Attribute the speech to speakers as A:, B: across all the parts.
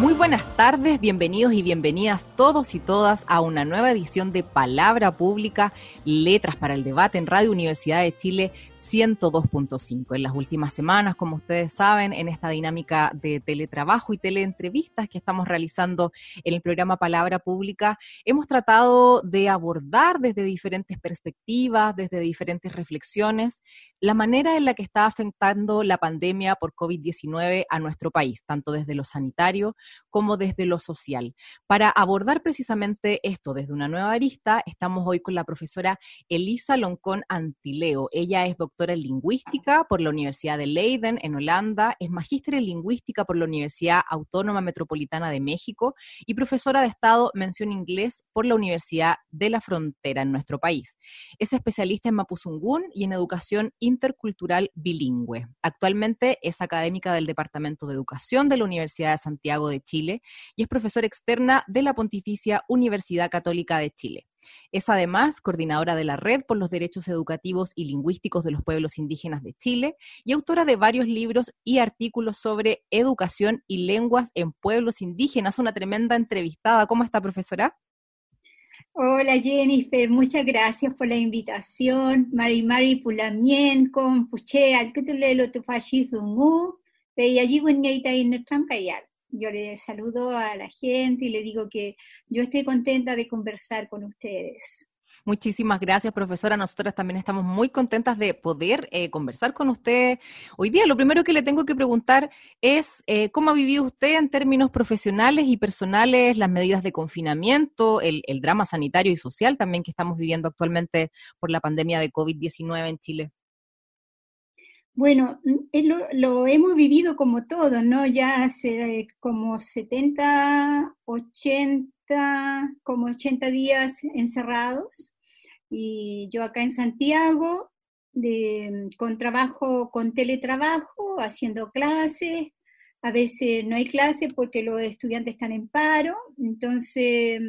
A: Muy buenas tardes, bienvenidos y bienvenidas todos y todas a una nueva edición de Palabra Pública, Letras para el Debate en Radio Universidad de Chile 102.5. En las últimas semanas, como ustedes saben, en esta dinámica de teletrabajo y teleentrevistas que estamos realizando en el programa Palabra Pública, hemos tratado de abordar desde diferentes perspectivas, desde diferentes reflexiones, la manera en la que está afectando la pandemia por COVID-19 a nuestro país, tanto desde lo sanitario, como desde lo social. Para abordar precisamente esto desde una nueva arista, estamos hoy con la profesora Elisa Loncón Antileo. Ella es doctora en lingüística por la Universidad de Leiden en Holanda, es magíster en lingüística por la Universidad Autónoma Metropolitana de México y profesora de Estado mención inglés por la Universidad de la Frontera en nuestro país. Es especialista en Mapuzungún y en educación intercultural bilingüe. Actualmente es académica del Departamento de Educación de la Universidad de Santiago de Chile y es profesora externa de la Pontificia Universidad Católica de Chile. Es además coordinadora de la Red por los Derechos Educativos y Lingüísticos de los Pueblos Indígenas de Chile y autora de varios libros y artículos sobre educación y lenguas en pueblos indígenas. Una tremenda entrevistada. ¿Cómo está, profesora?
B: Hola Jennifer, muchas gracias por la invitación. Mari Mari Pulamien, con Puche, al que te leo tu fascismo, y allí yo le saludo a la gente y le digo que yo estoy contenta de conversar con ustedes.
A: Muchísimas gracias, profesora. Nosotras también estamos muy contentas de poder eh, conversar con usted hoy día. Lo primero que le tengo que preguntar es eh, cómo ha vivido usted en términos profesionales y personales las medidas de confinamiento, el, drama sanitario y social también que estamos viviendo actualmente por la pandemia de COVID-19 en Chile.
B: Bueno, lo, lo, hemos vivido como todo, ¿no? Ya hace como 70, 80, como 80 días encerrados. Y yo acá en Santiago, de, con trabajo, con teletrabajo, haciendo clases. A veces no hay clases porque los estudiantes están en paro. Entonces,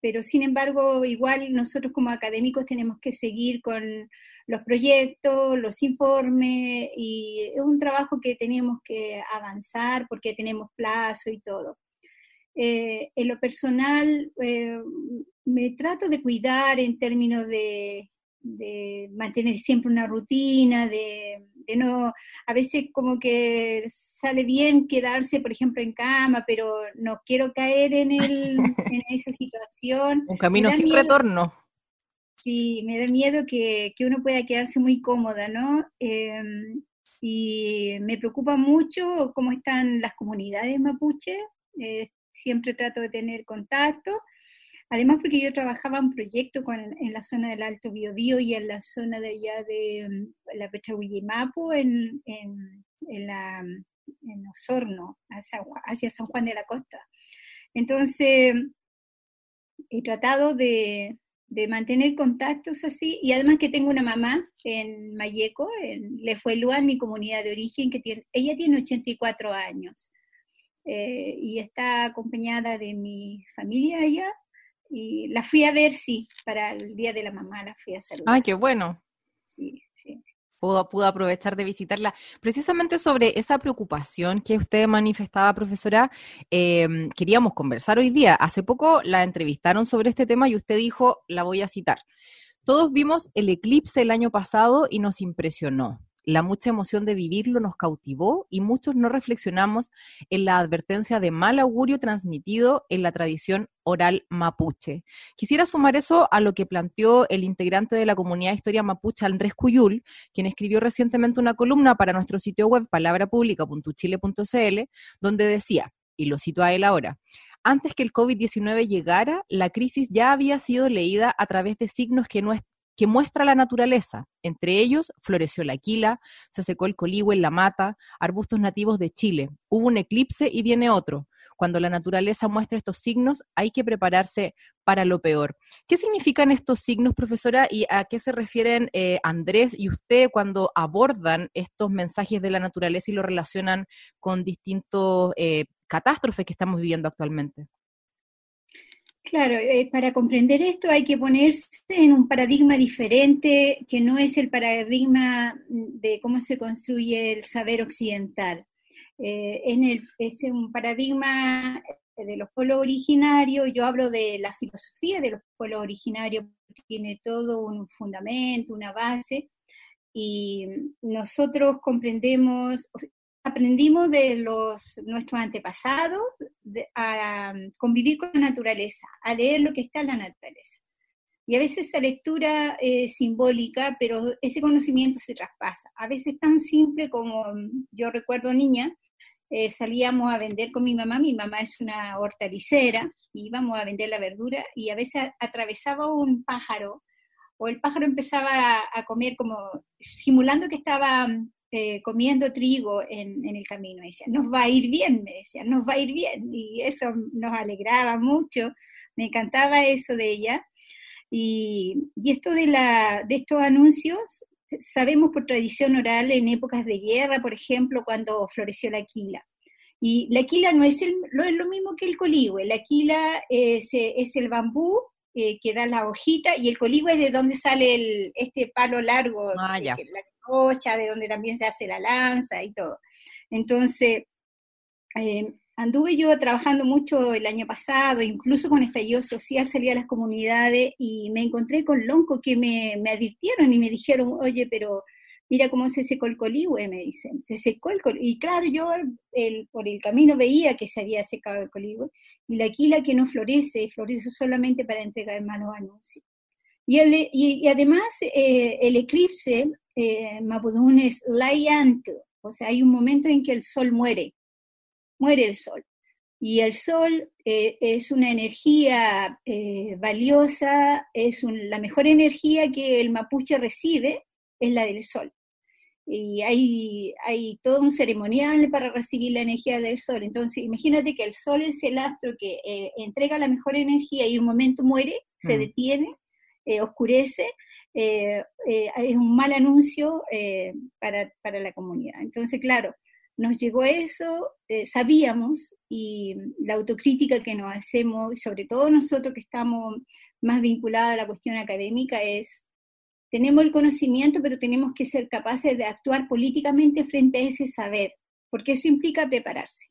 B: pero sin embargo, igual nosotros como académicos tenemos que seguir con los proyectos, los informes, y es un trabajo que tenemos que avanzar porque tenemos plazo y todo. Eh, en lo personal, eh, me trato de cuidar en términos de, mantener siempre una rutina, de, no, a veces como que sale bien quedarse, por ejemplo, en cama, pero no quiero caer en, el, en esa situación.
A: Un camino sin retorno.
B: Sí, me da miedo que, uno pueda quedarse muy cómoda, ¿no? Em, y me preocupa mucho cómo están las comunidades mapuche. Eh, siempre trato de tener contacto. Además, porque yo trabajaba en proyecto con, en la zona del Alto Biobío y en la zona de allá de em, la Pechahuillimapu, en, en, en, en Osorno, hacia San Juan de la Costa. Entonces, he tratado de, de mantener contactos así, y además que tengo una mamá en Mayeco, en Lefuelúa, en mi comunidad de origen, que tiene, ella tiene 84 años, eh, y está acompañada de mi familia allá, y la fui a ver, sí, para el Día de la Mamá la fui a saludar.
A: ¡Ay, qué bueno!
B: Sí, sí
A: pudo, aprovechar de visitarla. Precisamente sobre esa preocupación que usted manifestaba, profesora, em, queríamos conversar hoy día. Hace poco la entrevistaron sobre este tema y usted dijo, la voy a citar. Todos vimos el eclipse el año pasado y nos impresionó. La mucha emoción de vivirlo nos cautivó y muchos no reflexionamos en la advertencia de mal augurio transmitido en la tradición oral mapuche. Quisiera sumar eso a lo que planteó el integrante de la comunidad de historia mapuche, Andrés Cuyul, quien escribió recientemente una columna para nuestro sitio web palabrapublica.chile.cl, donde decía, y lo cito a él ahora, antes que el COVID-19 llegara, la crisis ya había sido leída a través de signos que, no, que muestra la naturaleza. Entre ellos, floreció la aquila, se secó el coligüe en la mata, arbustos nativos de Chile. Hubo un eclipse y viene otro. cuando la naturaleza muestra estos signos, hay que prepararse para lo peor. ¿Qué significan estos signos, profesora, y a qué se refieren eh, Andrés y usted cuando abordan estos mensajes de la naturaleza y lo relacionan con distintos eh, catástrofes que estamos viviendo actualmente?
B: Claro, eh, para comprender esto hay que ponerse en un paradigma diferente que no es el paradigma de cómo se construye el saber occidental. Eh, es un paradigma de los pueblos originarios, yo hablo de la filosofía de los pueblos originarios, que tiene todo un fundamento, una base, y nosotros comprendemos, aprendimos de los, nuestros antepasados a convivir con la naturaleza, a leer lo que está en la naturaleza. Y a veces esa lectura es simbólica, pero ese conocimiento se traspasa. A veces tan simple como yo recuerdo niña, eh, salíamos a vender con mi mamá, mi mamá es una hortalicera, íbamos a vender la verdura y a veces atravesaba un pájaro o el pájaro empezaba a, comer como simulando que estaba eh, comiendo trigo en, el camino. decía, nos va a ir bien, me decía, nos va a ir bien. Y eso nos alegraba mucho, me encantaba eso de ella. Y, esto de, la, de estos anuncios, sabemos por tradición oral en épocas de guerra, por ejemplo, cuando floreció la quila. Y la quila no es, el, no es lo mismo que el coligüe, la quila es, es el bambú eh, que da la hojita y el coligüe es de donde sale el, este palo largo,
A: ah,
B: la cocha, de donde también se hace la lanza y todo. Entonces, eh, anduve yo trabajando mucho el año pasado, incluso con estallido social salí a las comunidades y me encontré con loncos que me, me advirtieron y me dijeron, oye, pero mira cómo se secó el coligüe, me dicen, se secó el coligüe. Y claro, yo el, por el camino veía que se había secado el coligüe, y la quila que no florece, florece solamente para entregar malos anuncios. Y, y, además eh, el eclipse eh, Mapudún es layanto, o sea, hay un momento en que el sol muere, muere el sol. Y el sol eh, es una energía eh, valiosa, es la mejor energía que el mapuche recibe, es la del sol y hay, hay todo un ceremonial para recibir la energía del sol. Entonces, imagínate que el sol es el astro que eh, entrega la mejor energía y un momento muere, se mm. detiene, eh, oscurece, eh, es un mal anuncio para, para, la comunidad. Entonces, claro, nos llegó eso, sabíamos, y la autocrítica que nos hacemos, sobre todo nosotros que estamos más vinculados a la cuestión académica, es tenemos el conocimiento, pero tenemos que ser capaces de actuar políticamente frente a ese saber, porque eso implica prepararse.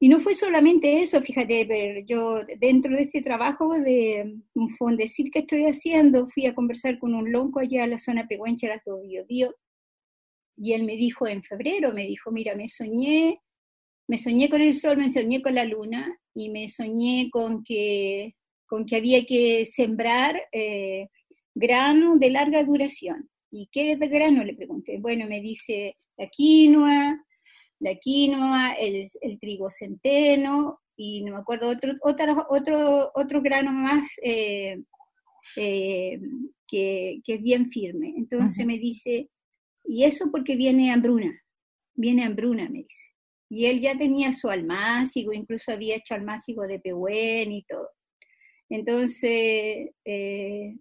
B: Mm. Y no fue solamente eso, fíjate, pero yo dentro de este trabajo de un fondecir que estoy haciendo, fui a conversar con un lonco allá a la zona pehuencha, las dos Dio, y él me dijo en febrero, me dijo, mira, me soñé, me soñé con el sol, me soñé con la luna, y me soñé con que, con que había que sembrar eh, grano de larga duración. ¿Y qué grano? Le pregunté. Bueno, me dice la quinoa, la quinoa, el, trigo centeno y no me acuerdo otro, otro, otro, otro grano más eh, eh, que, es bien firme. Entonces me dice, y eso porque viene hambruna, viene hambruna, me dice. Y él ya tenía su almácigo, incluso había hecho almácigo de pehuen y todo. Entonces, eh,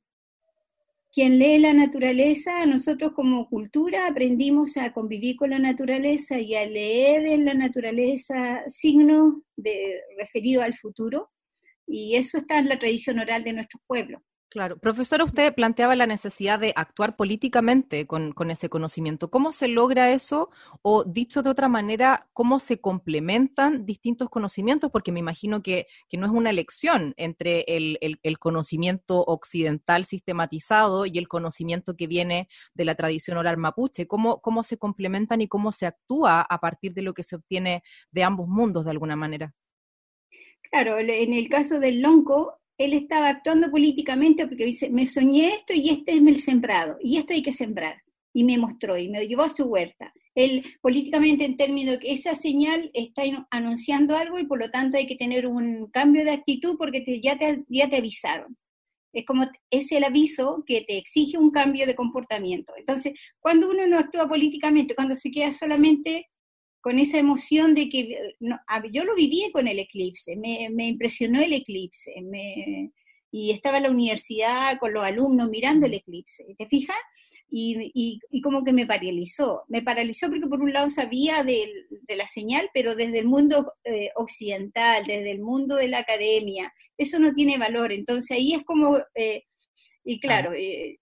B: quien lee la naturaleza, nosotros como cultura aprendimos a convivir con la naturaleza y a leer en la naturaleza signos referidos al futuro, y eso está en la tradición oral de nuestros pueblos.
A: Claro. Profesora, usted planteaba la necesidad de actuar políticamente con, ese conocimiento. ¿Cómo se logra eso? O dicho de otra manera, ¿cómo se complementan distintos conocimientos? Porque me imagino que, no es una elección entre el, conocimiento occidental sistematizado y el conocimiento que viene de la tradición oral mapuche. ¿Cómo, ¿Cómo se complementan y cómo se actúa a partir de lo que se obtiene de ambos mundos de alguna manera?
B: Claro, en el caso del lonco, él estaba actuando políticamente porque dice, me soñé esto y este es el sembrado, y esto hay que sembrar. Y me mostró y me llevó a su huerta. Él políticamente en términos de que esa señal está anunciando algo y por lo tanto hay que tener un cambio de actitud porque ya, te, ya te avisaron. Es como, es el aviso que te exige un cambio de comportamiento. Entonces, cuando uno no actúa políticamente, cuando se queda solamente con esa emoción de que yo lo viví con el eclipse, me, me impresionó el eclipse, me, y estaba en la universidad con los alumnos mirando el eclipse, ¿te fijas? Y, y, como que me paralizó, me paralizó porque por un lado sabía de, la señal, pero desde el mundo eh, occidental, desde el mundo de la academia, eso no tiene valor, entonces ahí es como, eh, y claro, eh,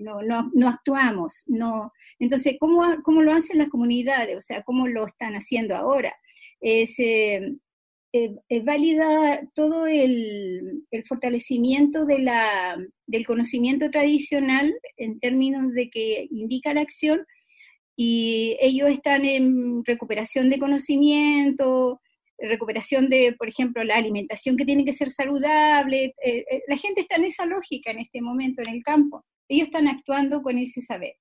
B: no, no, no, actuamos, no, entonces, ¿cómo, ¿cómo lo hacen las comunidades? O sea, ¿cómo lo están haciendo ahora? Es, eh, valida todo el, fortalecimiento de la, del conocimiento tradicional en términos de que indica la acción y ellos están en recuperación de conocimiento, recuperación de, por ejemplo, la alimentación que tiene que ser saludable. Eh, eh, la gente está en esa lógica en este momento en el campo. Ellos están actuando con ese saber.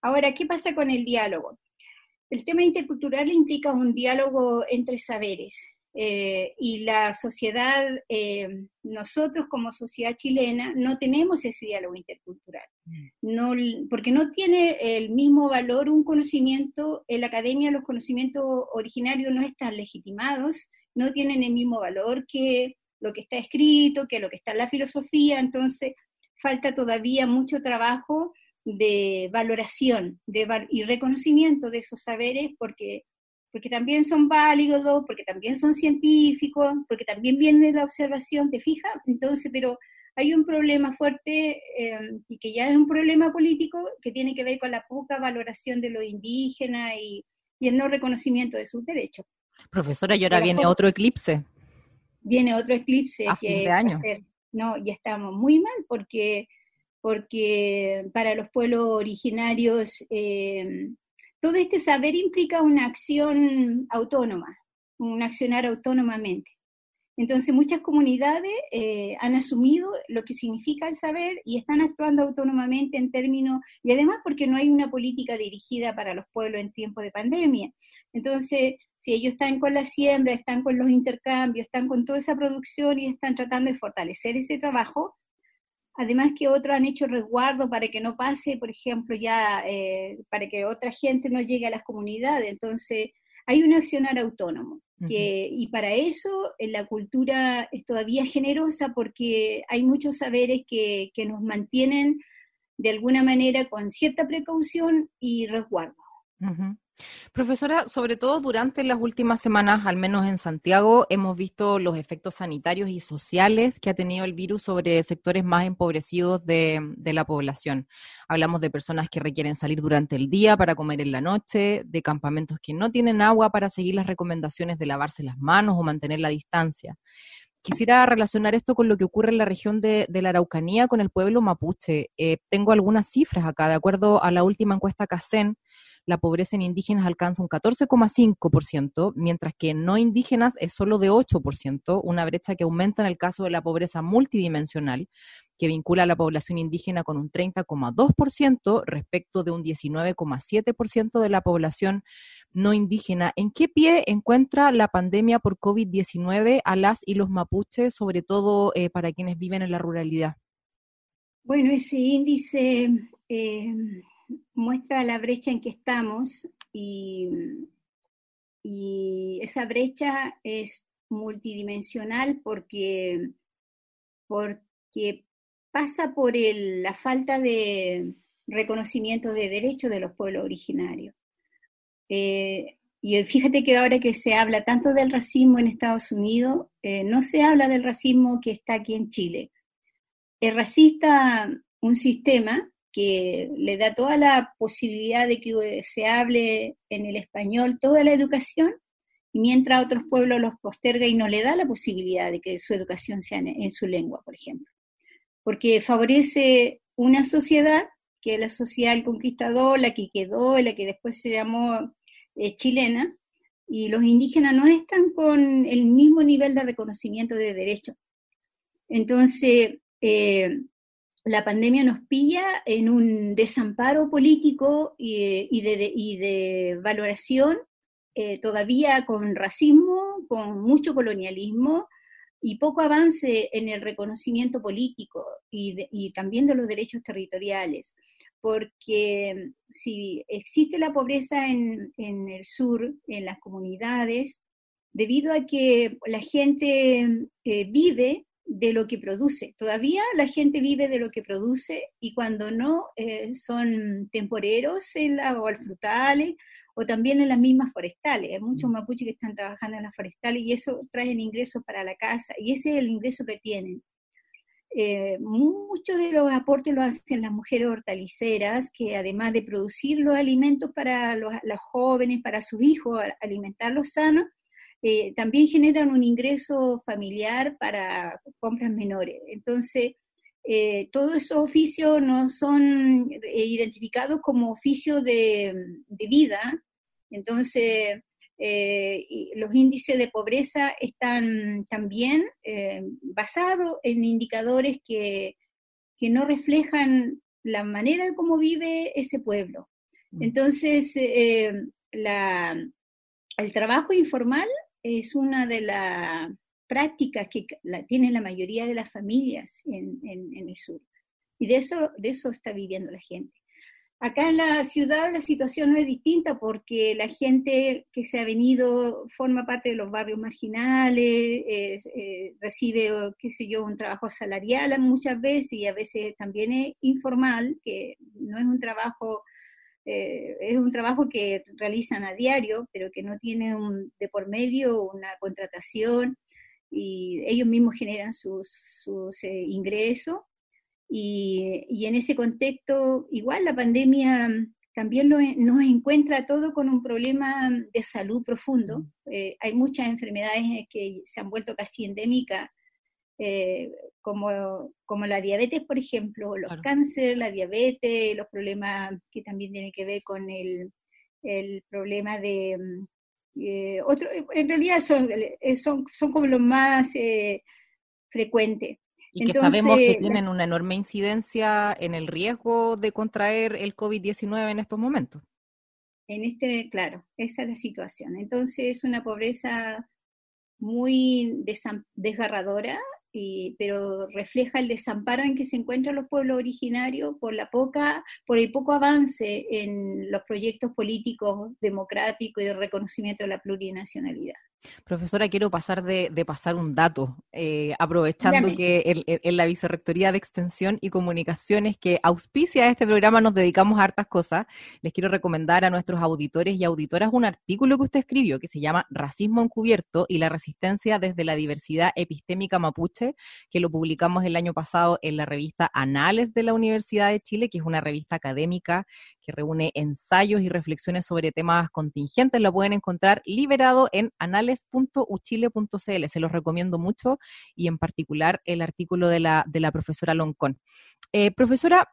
B: Ahora, ¿qué pasa con el diálogo? El tema intercultural implica un diálogo entre saberes. Eh, y la sociedad, eh, nosotros como sociedad chilena, no tenemos ese diálogo intercultural, mm. no, porque no tiene el mismo valor un conocimiento, en la academia los conocimientos originarios no están legitimados, no tienen el mismo valor que lo que está escrito, que lo que está en la filosofía, entonces falta todavía mucho trabajo de valoración de, y reconocimiento de esos saberes, porque porque también son válidos, porque también son científicos, porque también viene de la observación, ¿te fijas? Entonces, pero hay un problema fuerte eh, y que ya es un problema político que tiene que ver con la poca valoración de lo indígena y, el no reconocimiento de sus derechos.
A: Profesora, y ahora viene otro eclipse.
B: Viene otro eclipse
A: a fin de año.
B: No, ya estamos muy mal porque porque para los pueblos originarios eh, todo este saber implica una acción autónoma, un accionar autónomamente. Entonces muchas comunidades eh, han asumido lo que significa el saber y están actuando autónomamente en términos, y además porque no hay una política dirigida para los pueblos en tiempo de pandemia. Entonces, si ellos están con la siembra, están con los intercambios, están con toda esa producción y están tratando de fortalecer ese trabajo, Además que otros han hecho resguardo para que no pase, por ejemplo, ya eh, para que otra gente no llegue a las comunidades. Entonces, hay un accionar autónomo. y para eso eh, la cultura es todavía generosa porque hay muchos saberes que, que nos mantienen de alguna manera con cierta precaución y resguardo.
A: Profesora, sobre todo durante las últimas semanas, al menos en Santiago, hemos visto los efectos sanitarios y sociales que ha tenido el virus sobre sectores más empobrecidos de, la población. Hablamos de personas que requieren salir durante el día para comer en la noche, de campamentos que no tienen agua para seguir las recomendaciones de lavarse las manos o mantener la distancia. Quisiera relacionar esto con lo que ocurre en la región de, la Araucanía con el pueblo mapuche. Eh, tengo algunas cifras acá. De acuerdo a la última encuesta CACEN, la pobreza en indígenas alcanza un 14,5%, mientras que en no indígenas es solo de 8%, una brecha que aumenta en el caso de la pobreza multidimensional, que vincula a la población indígena con un 30,2% respecto de un 19,7% de la población no indígena. ¿En qué pie encuentra la pandemia por COVID-19 a las y los mapuches, sobre todo eh, para quienes viven en la ruralidad?
B: Bueno, ese índice eh, muestra la brecha en que estamos y, esa brecha es multidimensional porque, porque pasa por la falta de reconocimiento de derechos de los pueblos originarios. Eh, y fíjate que ahora que se habla tanto del racismo en Estados Unidos, eh, no se habla del racismo que está aquí en Chile. Es racista un sistema que le da toda la posibilidad de que se hable en el español toda la educación, y mientras otros pueblos los posterga y no le da la posibilidad de que su educación sea en, su lengua, por ejemplo. Porque favorece una sociedad, que es la sociedad del conquistador, la que quedó, la que después se llamó eh, chilena, y los indígenas no están con el mismo nivel de reconocimiento de derechos. Entonces, eh, la pandemia nos pilla en un desamparo político y, de, valoración, eh, todavía con racismo, con mucho colonialismo y poco avance en el reconocimiento político y, también de los derechos territoriales. porque si existe la pobreza en, el sur, en las comunidades, debido a que la gente eh, vive de lo que produce. Todavía la gente vive de lo que produce y cuando no eh, son temporeros en la, o frutales o también en las mismas forestales. Hay muchos mm. mapuches que están trabajando en las forestales y eso traen ingresos para la casa y ese es el ingreso que tienen. Eh, muchos de los aportes lo hacen las mujeres hortaliceras, que además de producir los alimentos para los, jóvenes, para sus hijos, alimentarlos sanos, eh, también generan un ingreso familiar para compras menores. Entonces, eh, todos esos oficios no son eh, identificados como oficios de, vida. Entonces, los índices de pobreza están también basados en indicadores que, que, no reflejan la manera de cómo vive ese pueblo. Mm. Entonces, la, el trabajo informal es una de las prácticas que la, tienen la mayoría de las familias en, el sur. Y de eso, de eso está viviendo la gente. Acá en la ciudad la situación no es distinta porque la gente que se ha venido forma parte de los barrios marginales, eh, recibe, qué sé yo, un trabajo salarial muchas veces y a veces también es informal, que no es un trabajo eh, es un trabajo que realizan a diario, pero que no tiene un, de por medio una contratación y ellos mismos generan sus, sus eh, ingresos. Y, y, en ese contexto, igual la pandemia también nos encuentra todo con un problema de salud profundo. Eh, hay muchas enfermedades que se han vuelto casi endémicas eh, como, como la diabetes, por ejemplo, los cánceres, la diabetes, los problemas que también tienen que ver con el, el problema de... Mm, eh, otro, en realidad son, eh, son, son como los más frecuentes.
A: Y que sabemos que tienen una enorme incidencia en el riesgo de contraer el COVID-19 en estos momentos.
B: En este, claro, esa es la situación. Entonces es una pobreza muy desgarradora pero refleja el desamparo en que se encuentran los pueblos originarios por la poca, por el poco avance en los proyectos políticos democráticos y de reconocimiento de la plurinacionalidad.
A: Profesora, quiero pasar de, pasar un dato, eh, aprovechando que en, la Vicerrectoría de Extensión y Comunicaciones que auspicia este programa nos dedicamos a hartas cosas. Les quiero recomendar a nuestros auditores y auditoras un artículo que usted escribió que se llama Racismo encubierto y la resistencia desde la diversidad epistémica mapuche, que lo publicamos el año pasado en la revista Anales de la Universidad de Chile, que es una revista académica que reúne ensayos y reflexiones sobre temas contingentes. Lo pueden encontrar liberado en anales.uchile.cl. Se los recomiendo mucho y en particular el artículo de la, de la profesora Loncón. Eh, profesora,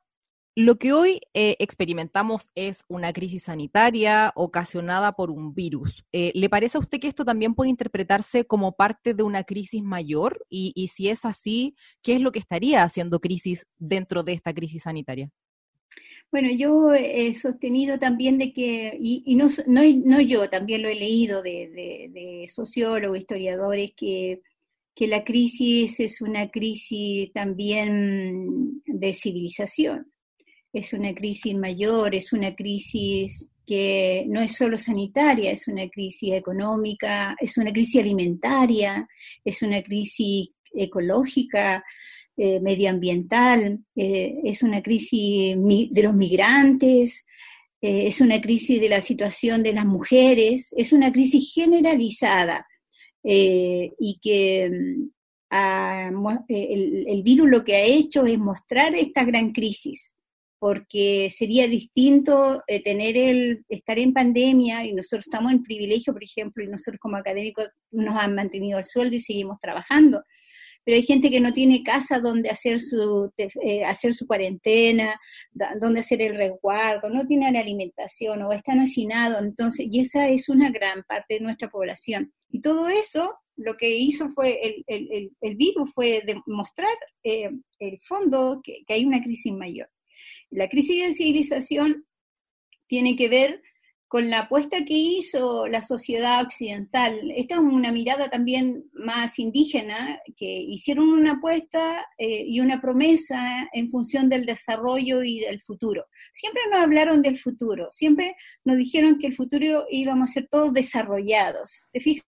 A: lo que hoy eh, experimentamos es una crisis sanitaria ocasionada por un virus. Eh, ¿Le parece a usted que esto también puede interpretarse como parte de una crisis mayor? Y, y si es así, ¿qué es lo que estaría haciendo crisis dentro de esta crisis sanitaria?
B: Bueno, yo he sostenido también de que, y, no, no, yo, también lo he leído de, sociólogos, historiadores, que, que, la crisis es una crisis también de civilización, es una crisis mayor, es una crisis que no es solo sanitaria, es una crisis económica, es una crisis alimentaria, es una crisis ecológica, eh, medioambiental, eh, es una crisis de los migrantes, eh, es una crisis de la situación de las mujeres, es una crisis generalizada y que mm, el, virus lo que ha hecho es mostrar esta gran crisis porque sería distinto tener el estar en pandemia y nosotros estamos en privilegio, por ejemplo, y nosotros como académicos nos han mantenido el sueldo y seguimos trabajando pero hay gente que no tiene casa donde hacer su, eh, hacer su cuarentena, donde hacer el resguardo, no tienen alimentación o están hacinados, entonces, y esa es una gran parte de nuestra población. Y todo eso lo que hizo fue, el, el, virus fue demostrar eh, el fondo que, que hay una crisis mayor. La crisis de civilización tiene que ver con la apuesta que hizo la sociedad occidental, esta es una mirada también más indígena, que hicieron una apuesta eh, y una promesa en función del desarrollo y del futuro. Siempre nos hablaron del futuro, siempre nos dijeron que el futuro íbamos a ser todos desarrollados, ¿te fijas?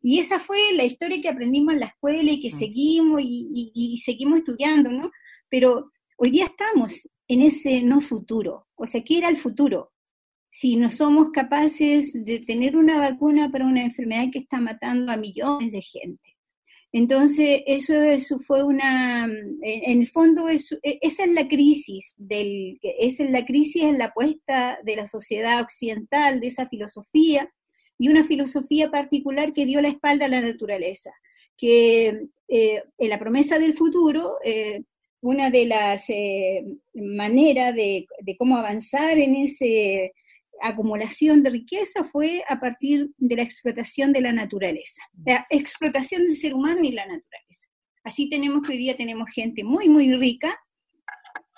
B: Y esa fue la historia que aprendimos en la escuela y que mm. seguimos y, y seguimos estudiando, ¿no? Pero hoy día estamos en ese no futuro, o sea, ¿qué era el futuro? Si no somos capaces de tener una vacuna para una enfermedad que está matando a millones de gente. Entonces, eso, fue una, en el fondo, e, esa es la crisis, del, esa es la crisis en la apuesta de la sociedad occidental, de esa filosofía, y una filosofía particular que dio la espalda a la naturaleza, que eh, en la promesa del futuro, eh, una de las eh, maneras de, cómo avanzar en ese acumulación de riqueza fue a partir de la explotación de la naturaleza, la explotación del ser humano y la naturaleza. Así tenemos que hoy día tenemos gente muy, muy rica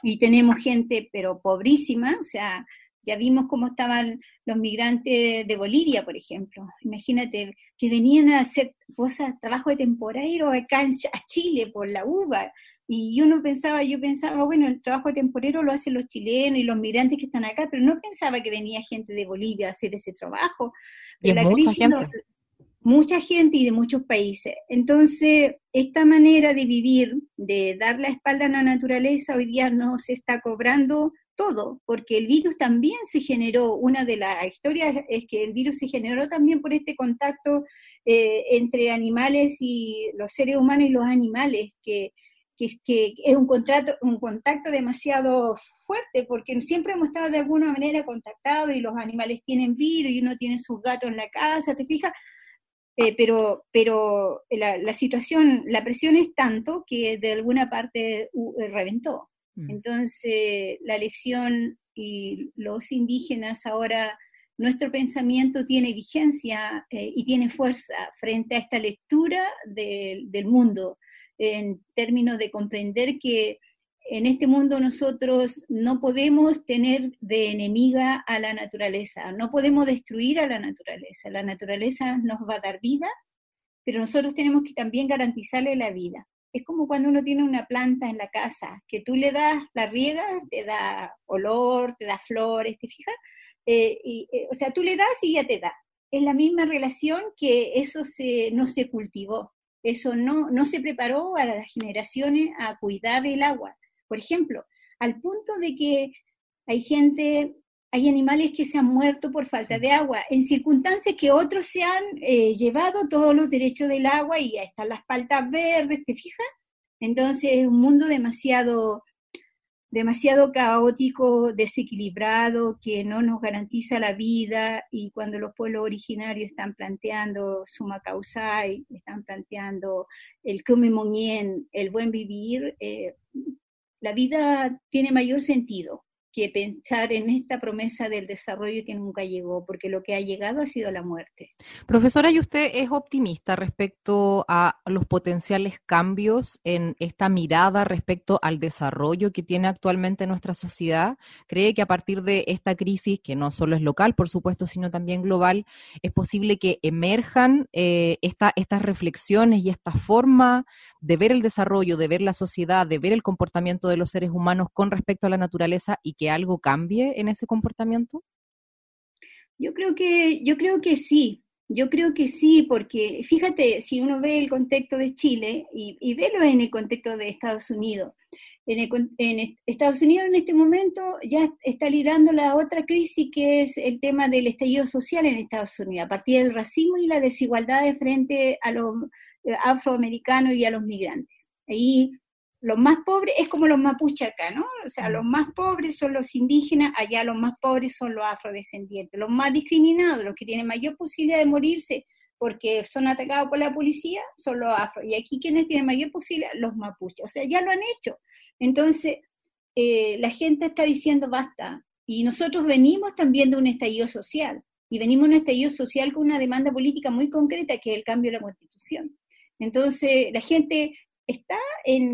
B: y tenemos gente, pero pobrísima, o sea, ya vimos cómo estaban los migrantes de Bolivia, por ejemplo. Imagínate que venían a hacer cosas, trabajo de temporero acá a Chile por la uva, y yo no pensaba, yo pensaba, bueno, el trabajo temporero lo hacen los chilenos y los migrantes que están acá, pero no pensaba que venía gente de Bolivia a hacer ese trabajo.
A: Y la mucha gente.
B: mucha gente y de muchos países. Entonces, esta manera de vivir, de dar la espalda a la naturaleza, hoy día no se está cobrando todo, porque el virus también se generó, una de las historias es que el virus se generó también por este contacto eh, entre animales y los seres humanos y los animales, que que, es un, contrato, un contacto demasiado fuerte, porque siempre hemos estado de alguna manera contactados y los animales tienen virus y uno tiene sus gatos en la casa, ¿te fijas? Eh, pero pero la, situación, la presión es tanto que de alguna parte eh, reventó. Mm. Entonces, la elección y los indígenas ahora, nuestro pensamiento tiene vigencia eh, y tiene fuerza frente a esta lectura del mundo en términos de comprender que en este mundo nosotros no podemos tener de enemiga a la naturaleza, no podemos destruir a la naturaleza. La naturaleza nos va a dar vida, pero nosotros tenemos que también garantizarle la vida. Es como cuando uno tiene una planta en la casa, que tú le das, la riegas, te da olor, te da flores, ¿te fijas? Eh, y, eh, o sea, tú le das y ya te da. Es la misma relación que eso se, no se cultivó eso no, no se preparó a las generaciones a cuidar el agua. Por ejemplo, al punto de que hay gente, hay animales que se han muerto por falta de agua, en circunstancias que otros se han eh, llevado todos los derechos del agua y ahí están las paltas verdes, ¿te fijas? Entonces es un mundo demasiado demasiado caótico, desequilibrado, que no nos garantiza la vida y cuando los pueblos originarios están planteando suma causai, están planteando el monien, el buen vivir, eh, la vida tiene mayor sentido que pensar en esta promesa del desarrollo que nunca llegó, porque lo que ha llegado ha sido la muerte.
A: Profesora, ¿y usted es optimista respecto a los potenciales cambios en esta mirada respecto al desarrollo que tiene actualmente nuestra sociedad? ¿Cree que a partir de esta crisis, que no solo es local, por supuesto, sino también global, es posible que emerjan eh, estas reflexiones y esta forma de ver el desarrollo, de ver la sociedad, de ver el comportamiento de los seres humanos con respecto a la naturaleza y algo cambie en ese comportamiento?
B: Yo creo que, yo creo que sí, yo creo que sí, porque fíjate, si uno ve el contexto de Chile y, y velo en el contexto de Estados Unidos, en, en, Estados Unidos en este momento ya está liderando la otra crisis que es el tema del estallido social en Estados Unidos, a partir del racismo y la desigualdad de frente a los eh, afroamericanos y a los migrantes. Ahí los más pobres es como los mapuches acá, ¿no? O sea, los más pobres son los indígenas, allá los más pobres son los afrodescendientes. Los más discriminados, los que tienen mayor posibilidad de morirse porque son atacados por la policía, son los afro. Y aquí quienes tienen mayor posibilidad, los mapuches. O sea, ya lo han hecho. Entonces, eh, la gente está diciendo basta. Y nosotros venimos también de un estallido social. Y venimos de un estallido social con una demanda política muy concreta, que es el cambio de la constitución. Entonces, la gente está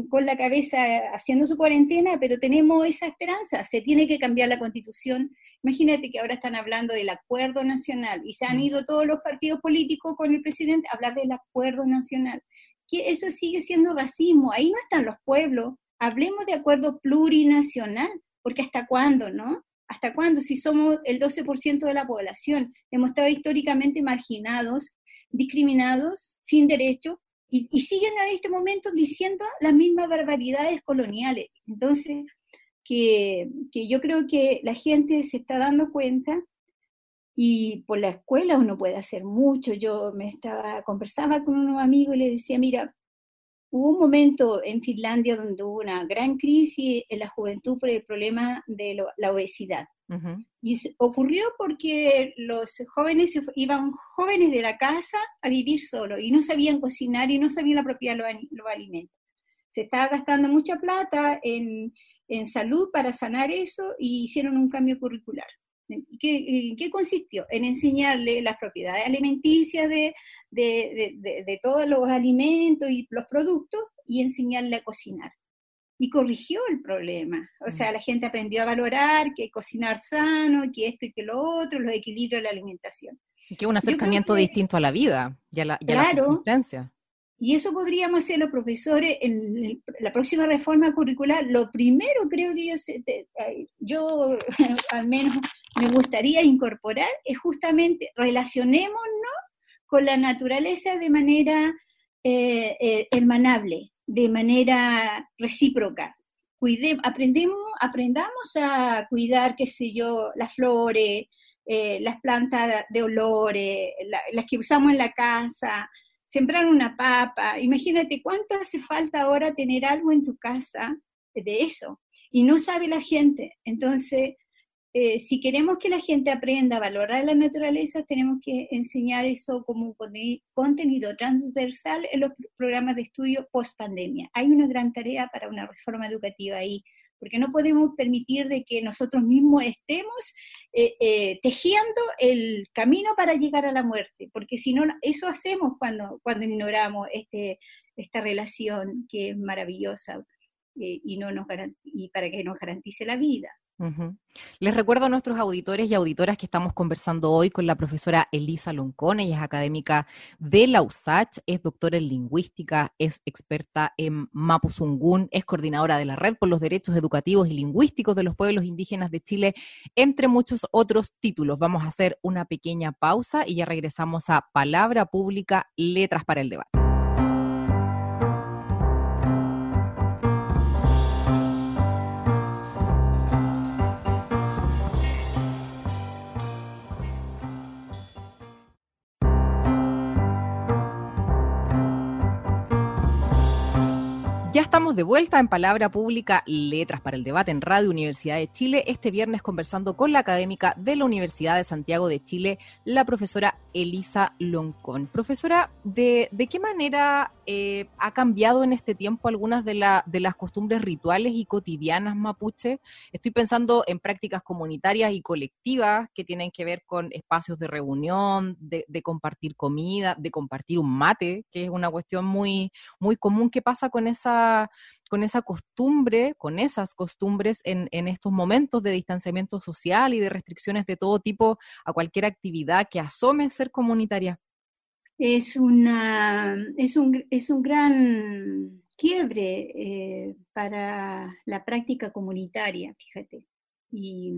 B: con la cabeza haciendo su cuarentena, pero tenemos esa esperanza, se tiene que cambiar la constitución. Imagínate que ahora están hablando del acuerdo nacional y se han mm. ido todos los partidos políticos con el presidente a hablar del acuerdo nacional. Que eso sigue siendo racismo, ahí no están los pueblos. Hablemos de acuerdo plurinacional, porque hasta cuándo, ¿no? ¿Hasta cuándo? Si somos el 12% de la población, hemos estado históricamente marginados, discriminados, sin derecho, y, siguen a este momento diciendo las mismas barbaridades coloniales. Entonces, que, yo creo que la gente se está dando cuenta y por la escuela uno puede hacer mucho. Yo me estaba, conversaba con unos amigos y le decía, mira, hubo un momento en Finlandia donde hubo una gran crisis en la juventud por el problema de la obesidad. Y ocurrió porque los jóvenes iban jóvenes de la casa a vivir solo y no sabían cocinar y no sabían apropiar los, los alimentos. Se estaba gastando mucha plata en, en, salud para sanar eso y hicieron un cambio curricular. ¿Qué, ¿Qué, consistió? En enseñarle las propiedades alimenticias de, de, de todos los alimentos y los productos y enseñarle a cocinar y corrigió el problema. O sea, mm. la gente aprendió a valorar que cocinar sano, que esto y que lo otro, los equilibrios de la alimentación.
A: Y que un acercamiento distinto a la vida y a la, y subsistencia.
B: Y eso podríamos hacer los profesores en la próxima reforma curricular. Lo primero creo que yo, yo al menos me gustaría incorporar es justamente relacionémonos con la naturaleza de manera eh, eh, hermanable, de manera recíproca. Aprendemos, aprendamos a cuidar, qué sé yo, las flores, eh, las plantas de olores, las que usamos en la casa, sembrar una papa. Imagínate cuánto hace falta ahora tener algo en tu casa de eso. Y no sabe la gente. Entonces, eh, si queremos que la gente aprenda a valorar la naturaleza, tenemos que enseñar eso como un contenido transversal en los programas de estudio post pandemia. Hay una gran tarea para una reforma educativa ahí, porque no podemos permitir de que nosotros mismos estemos eh, eh, tejiendo el camino para llegar a la muerte, porque si no, eso hacemos cuando, cuando ignoramos este, esta relación que es maravillosa y, no nos y para que nos garantice la vida.
A: Les recuerdo a nuestros auditores y auditoras que estamos conversando hoy con la profesora Elisa Loncón, ella es académica de la USACH, es doctora en lingüística, es experta en Mapuzungún, es coordinadora de la Red por los Derechos Educativos y Lingüísticos de los Pueblos Indígenas de Chile, entre muchos otros títulos. Vamos a hacer una pequeña pausa y ya regresamos a Palabra Pública, Letras para el Debate. Ya estamos de vuelta en Palabra Pública, Letras para el Debate en Radio Universidad de Chile, este viernes conversando con la académica de la Universidad de Santiago de Chile, la profesora Elisa Loncón. Profesora, ¿de, qué manera eh, ha cambiado en este tiempo algunas de, las costumbres rituales y cotidianas mapuche? Estoy pensando en prácticas comunitarias y colectivas que tienen que ver con espacios de reunión, de, compartir comida, de compartir un mate, que es una cuestión muy, muy común que pasa con esa con esa costumbre, con esas costumbres en, estos momentos de distanciamiento social y de restricciones de todo tipo a cualquier actividad que asome ser comunitaria?
B: Es, una, es, un, es un gran quiebre eh, para la práctica comunitaria, fíjate. Y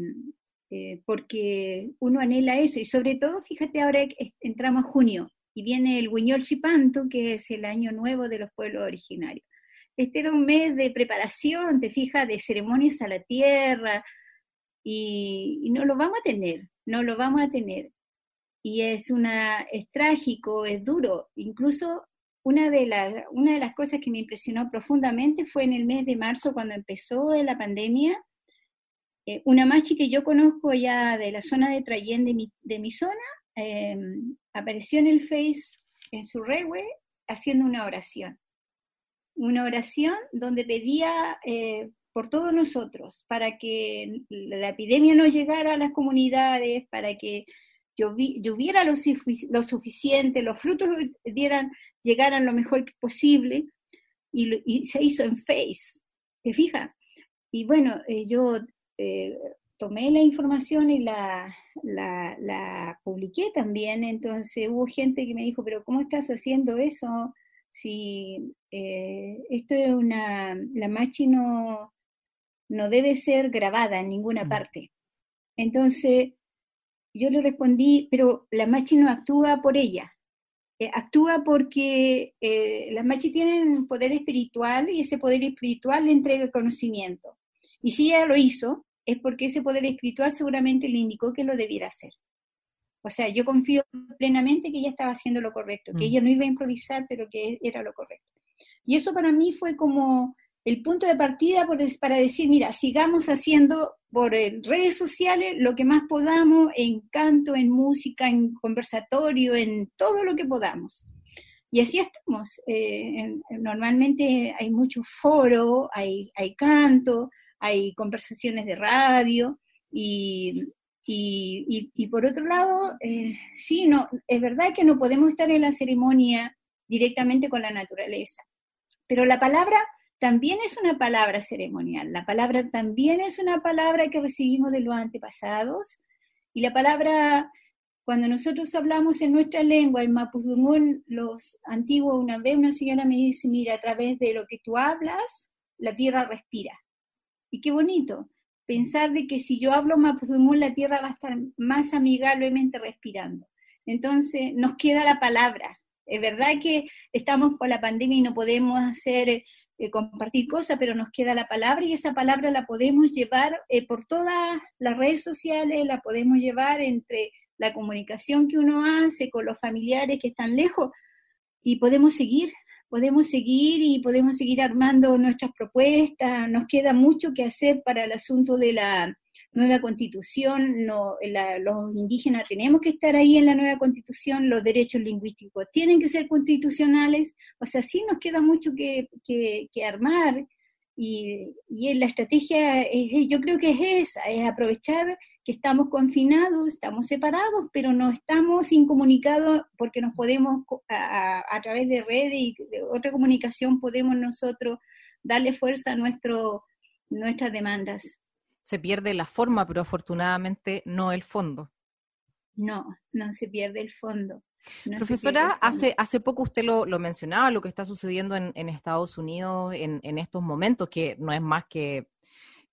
B: eh, porque uno anhela eso, y sobre todo, fíjate, ahora entramos a junio y viene el Huiñol Chipanto, que es el año nuevo de los pueblos originarios. Este era un mes de preparación, te fijas, de ceremonias a la tierra, y, no lo vamos a tener, no lo vamos a tener. Y es, una, es trágico, es duro. Incluso una de, las, una de las cosas que me impresionó profundamente fue en el mes de marzo, cuando empezó la pandemia, eh, una machi que yo conozco ya de la zona de Trayén de mi, de mi zona, em, apareció en el Face, en su rewe, haciendo una oración una oración donde pedía eh, por todos nosotros, para que la epidemia no llegara a las comunidades, para que lloviera lo, lo suficiente, los frutos dieran, llegaran lo mejor posible, y, se hizo en Face, ¿te fijas? Y bueno, eh, yo eh, tomé la información y la, la, publiqué también, entonces hubo gente que me dijo, pero ¿cómo estás haciendo eso? Si eh, esto es una, la machi no, no debe ser grabada en ninguna mm. parte. Entonces, yo le respondí, pero la machi no actúa por ella, eh, actúa porque eh, las machis tienen poder espiritual y ese poder espiritual le entrega conocimiento. Y si ella lo hizo, es porque ese poder espiritual seguramente le indicó que lo debiera hacer. O sea, yo confío plenamente que ella estaba haciendo lo correcto, que mm. ella no iba a improvisar, pero que era lo correcto. Y eso para mí fue como el punto de partida para decir, mira, sigamos haciendo por eh, redes sociales lo que más podamos, en canto, en música, en conversatorio, en todo lo que podamos. Y así estamos. Eh, normalmente hay mucho foro, hay, hay canto, hay conversaciones de radio y, y, por otro lado, eh, sí, no, es verdad que no podemos estar en la ceremonia directamente con la naturaleza, pero la palabra también es una palabra ceremonial, la palabra también es una palabra que recibimos de los antepasados y la palabra, cuando nosotros hablamos en nuestra lengua, en Mapudungún, los antiguos, una vez una señora me dice, mira, a través de lo que tú hablas, la tierra respira. Y qué bonito, pensar de que si yo hablo Mapudungún, la tierra va a estar más amigablemente respirando. Entonces, nos queda la palabra. Es verdad que estamos con la pandemia y no podemos hacer eh, compartir cosas, pero nos queda la palabra y esa palabra la podemos llevar eh, por todas las redes sociales, la podemos llevar entre la comunicación que uno hace con los familiares que están lejos y podemos seguir, podemos seguir y podemos seguir armando nuestras propuestas. Nos queda mucho que hacer para el asunto de la nueva constitución, no, los indígenas tenemos que estar ahí en la nueva constitución, los derechos lingüísticos tienen que ser constitucionales, o sea, sí nos queda mucho que, armar y, y, la estrategia yo creo que es esa, es aprovechar que estamos confinados, estamos separados, pero no estamos incomunicados porque nos podemos, a, a través de redes y de otra comunicación, podemos nosotros darle fuerza a nuestras demandas
A: se pierde la forma, pero afortunadamente no el fondo.
B: No, no se pierde el fondo.
A: Profesora, hace, hace poco usted lo, mencionaba, lo que está sucediendo en, Estados Unidos en, estos momentos, que no es más que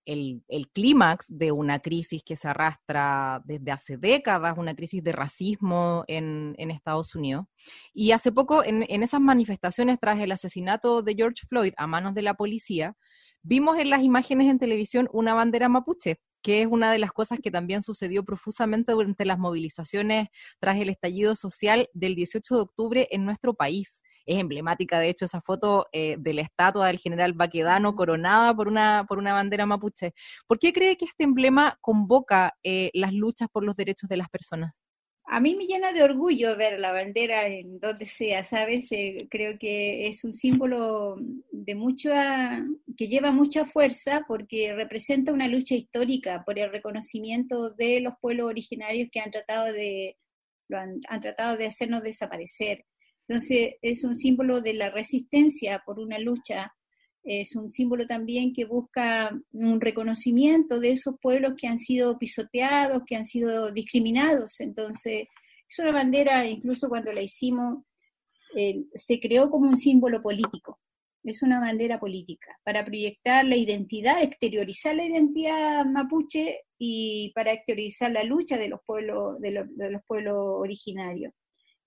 A: el, clímax de una crisis que se arrastra desde hace décadas, una crisis de racismo en, Estados Unidos. Y hace poco, en, en esas manifestaciones tras el asesinato de George Floyd a manos de la policía, Vimos en las imágenes en televisión una bandera mapuche, que es una de las cosas que también sucedió profusamente durante las movilizaciones tras el estallido social del 18 de octubre en nuestro país. Es emblemática, de hecho, esa foto eh, de la estatua del general Baquedano coronada por una, por una bandera mapuche. ¿Por qué cree que este emblema convoca eh, las luchas por los derechos de las personas?
B: a mí me llena de orgullo ver la bandera en donde sea, ¿sabes? Eh, creo que es un símbolo de mucha, que lleva mucha fuerza porque representa una lucha histórica por el reconocimiento de los pueblos originarios que han tratado de, han, han tratado de hacernos desaparecer. Entonces, es un símbolo de la resistencia por una lucha es un símbolo también que busca un reconocimiento de esos pueblos que han sido pisoteados, que han sido discriminados. Entonces, es una bandera, incluso cuando la hicimos, eh, se creó como un símbolo político. Es una bandera política para proyectar la identidad, exteriorizar la identidad mapuche y para exteriorizar la lucha de los pueblos, de los pueblos originarios.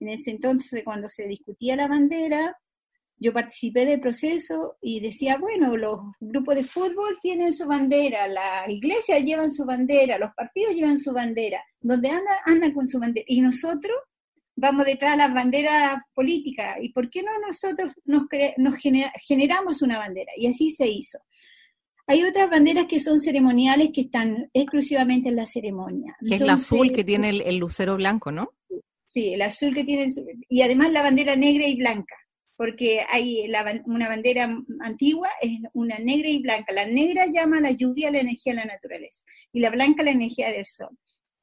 B: En ese entonces, cuando se discutía la bandera, yo participé del proceso y decía, bueno, los grupos de fútbol tienen su bandera, las iglesias llevan su bandera, los partidos llevan su bandera, donde andan, andan con su bandera. Y nosotros vamos detrás de las banderas políticas. ¿Y por qué no nosotros nos, nos generamos una bandera? Y así se hizo. Hay otras banderas que son ceremoniales que están exclusivamente en la ceremonia.
A: Que es la azul que tiene el, lucero blanco, ¿no?
B: Sí, el azul que tiene, y además la bandera negra y blanca porque hay una bandera antigua, es una negra y blanca. La negra llama la lluvia la energía de la naturaleza y la blanca la energía del sol.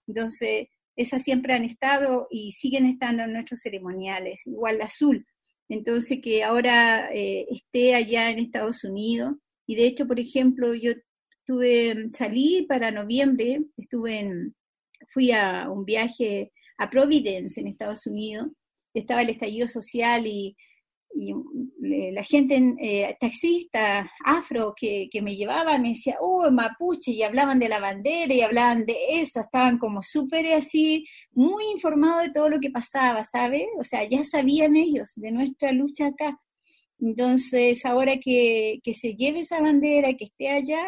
B: Entonces, esas siempre han estado y siguen estando en nuestros ceremoniales. Igual la azul, entonces que ahora eh, esté allá en Estados Unidos. Y de hecho, por ejemplo, yo tuve, salí para noviembre, estuve en, fui a un viaje a Providence en Estados Unidos, estaba el estallido social y y mm, la gente eh, taxista afro que, me llevaba me decía, oh, mapuche, y hablaban de la bandera y hablaban de eso, estaban como súper así, muy informados de todo lo que pasaba, ¿sabes? O sea, ya sabían ellos de nuestra lucha acá. Entonces, ahora que, que se lleve esa bandera, que esté allá,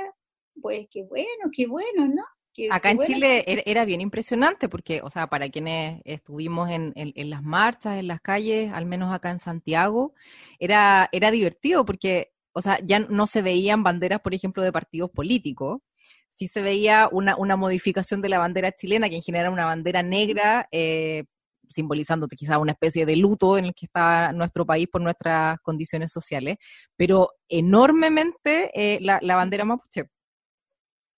B: pues qué bueno, qué bueno, ¿no?
A: Acá en Chile era bien impresionante porque, o sea, para quienes estuvimos en, las marchas, en las calles, al menos acá en Santiago, era, era divertido porque, o sea, ya no se veían banderas, por ejemplo, de partidos políticos, sí se veía una, modificación de la bandera chilena, que en general era una bandera negra, eh, simbolizando quizá una especie de luto en el que está nuestro país por nuestras condiciones sociales, pero enormemente eh, la, la bandera mapuche.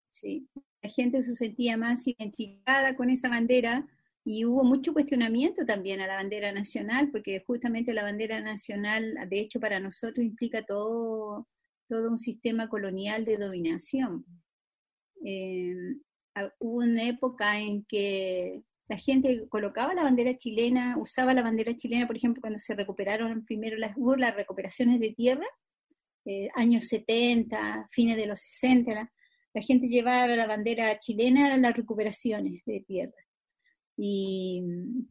B: Sí, la gente se sentía más identificada con esa bandera y hubo mucho cuestionamiento también a la bandera nacional, porque justamente la bandera nacional, de hecho, para nosotros implica todo, todo un sistema colonial de dominación. Eh, hubo una época en que la gente colocaba la bandera chilena, usaba la bandera chilena, por ejemplo, cuando se recuperaron primero las, las recuperaciones de tierra, eh, años 70, fines de los 60, la gente llevaba la bandera chilena a las recuperaciones de tierra. Y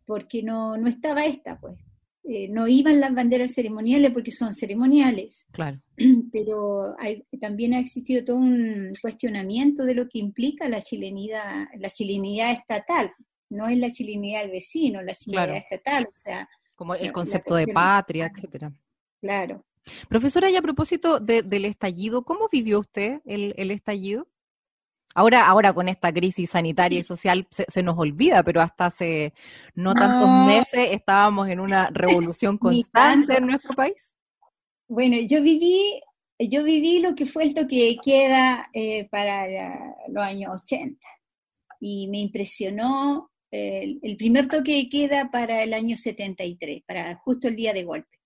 B: porque no, no estaba esta, pues. Eh, no iban las banderas ceremoniales porque son ceremoniales.
A: Claro.
B: Pero también ha existido todo un cuestionamiento de lo que implica la chilenidad, la chilenidad estatal. No es la chilenidad del vecino, la chilenidad estatal. O sea,
A: como el concepto de patria, etcétera.
B: Claro.
A: Profesora, y a propósito del estallido, ¿cómo vivió usted el, el estallido? Ahora, ahora con esta crisis sanitaria y social se, nos olvida, pero hasta hace no tantos meses estábamos en una revolución constante en nuestro país.
B: Bueno, yo viví, yo viví lo que fue el toque de queda eh, para los años 80 y me impresionó el, el, primer toque de queda para el año 73, para justo el día de golpe.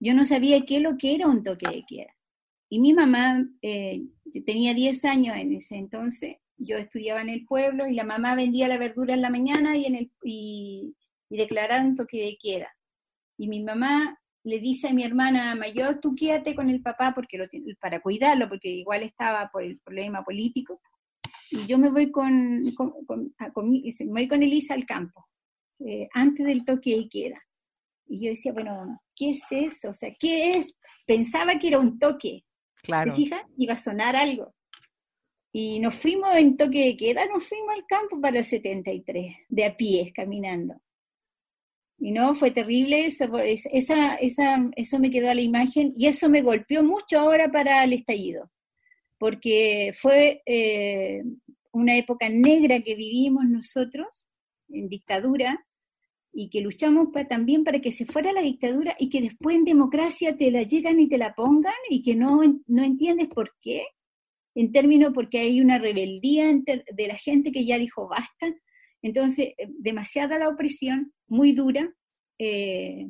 B: Yo no sabía qué lo que era un toque de queda. Y mi mamá, eh, yo tenía 10 años en ese entonces, yo estudiaba en el pueblo y la mamá vendía la verdura en la mañana y, en el, y, declararon toque de queda. Y mi mamá le dice a mi hermana mayor, tú quédate con el papá porque lo, para cuidarlo, porque igual estaba por el problema político. Y yo me voy con, con, me voy con Elisa al campo, eh, antes del toque de queda. Y yo decía, bueno, ¿qué es eso? O sea, ¿qué es? Pensaba que era un toque,
A: Claro.
B: ¿Te fijas? Iba a sonar algo. Y nos fuimos en toque de queda, nos fuimos al campo para el 73, de a pie, caminando. Y no, fue terrible eso, esa, esa, eso me quedó a la imagen y eso me golpeó mucho ahora para el estallido, porque fue eh, una época negra que vivimos nosotros en dictadura y que luchamos también para que se fuera la dictadura y que después en democracia te la llegan y te la pongan y que no, no entiendes por qué, en términos porque hay una rebeldía de la gente que ya dijo basta. Entonces, eh, demasiada la opresión, muy dura. Eh,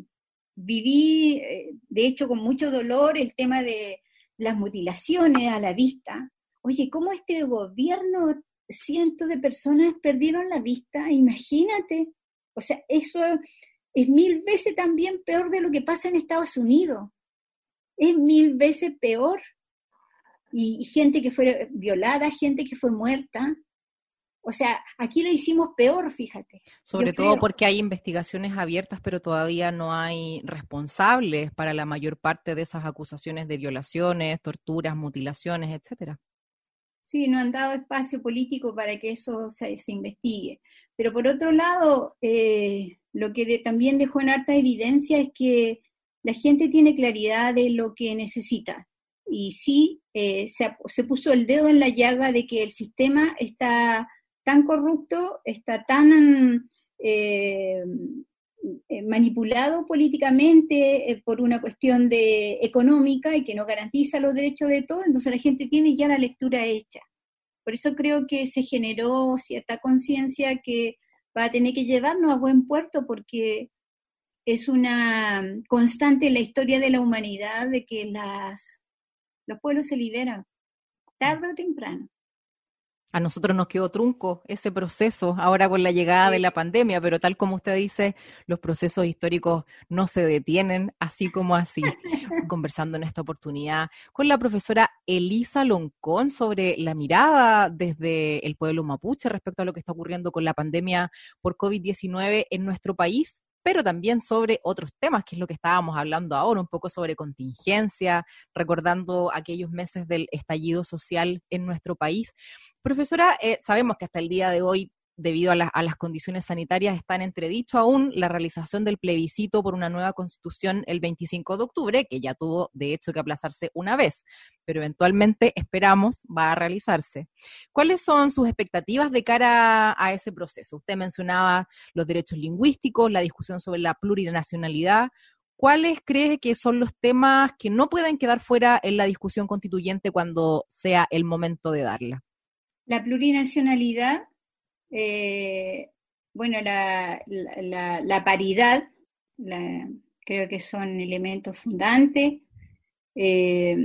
B: viví, eh, de hecho, con mucho dolor el tema de las mutilaciones a la vista. Oye, ¿cómo este gobierno, cientos de personas perdieron la vista? Imagínate, o sea, eso es mil veces también peor de lo que pasa en Estados Unidos. Es mil veces peor. Y, gente que fue violada, gente que fue muerta. O sea, aquí lo hicimos peor, fíjate.
A: Sobre todo porque hay investigaciones abiertas, pero todavía no hay responsables para la mayor parte de esas acusaciones de violaciones, torturas, mutilaciones, etcétera.
B: Sí, no han dado espacio político para que eso se, investigue. Pero por otro lado, eh, lo que también dejó en harta evidencia es que la gente tiene claridad de lo que necesita. Y sí, eh, se, puso el dedo en la llaga de que el sistema está tan corrupto, está tan eh, manipulado políticamente por una cuestión de económica y que no garantiza los derechos de todos, entonces la gente tiene ya la lectura hecha. Por eso creo que se generó cierta conciencia que va a tener que llevarnos a buen puerto porque es una constante en la historia de la humanidad de que las, los pueblos se liberan, tarde o temprano.
A: A nosotros nos quedó trunco ese proceso ahora con la llegada de la pandemia, pero tal como usted dice, los procesos históricos no se detienen así como así. Conversando en esta oportunidad con la profesora Elisa Loncón sobre la mirada desde el pueblo mapuche respecto a lo que está ocurriendo con la pandemia por COVID-19 en nuestro país pero también sobre otros temas, que es lo que estábamos hablando ahora, un poco sobre contingencia, recordando aquellos meses del estallido social en nuestro país. Profesora, eh, sabemos que hasta el día de hoy debido a, las condiciones sanitarias, está en entredicho aún la realización del plebiscito por una nueva constitución el 25 de octubre, que ya tuvo de hecho que aplazarse una vez, pero eventualmente esperamos va a realizarse. ¿Cuáles son sus expectativas de cara a ese proceso? Usted mencionaba los derechos lingüísticos, la discusión sobre la plurinacionalidad. ¿Cuáles cree que son los temas que no pueden quedar fuera en la discusión constituyente cuando sea el momento de darla?
B: La plurinacionalidad eh, bueno, la, la, paridad, creo que son elementos fundantes. Eh,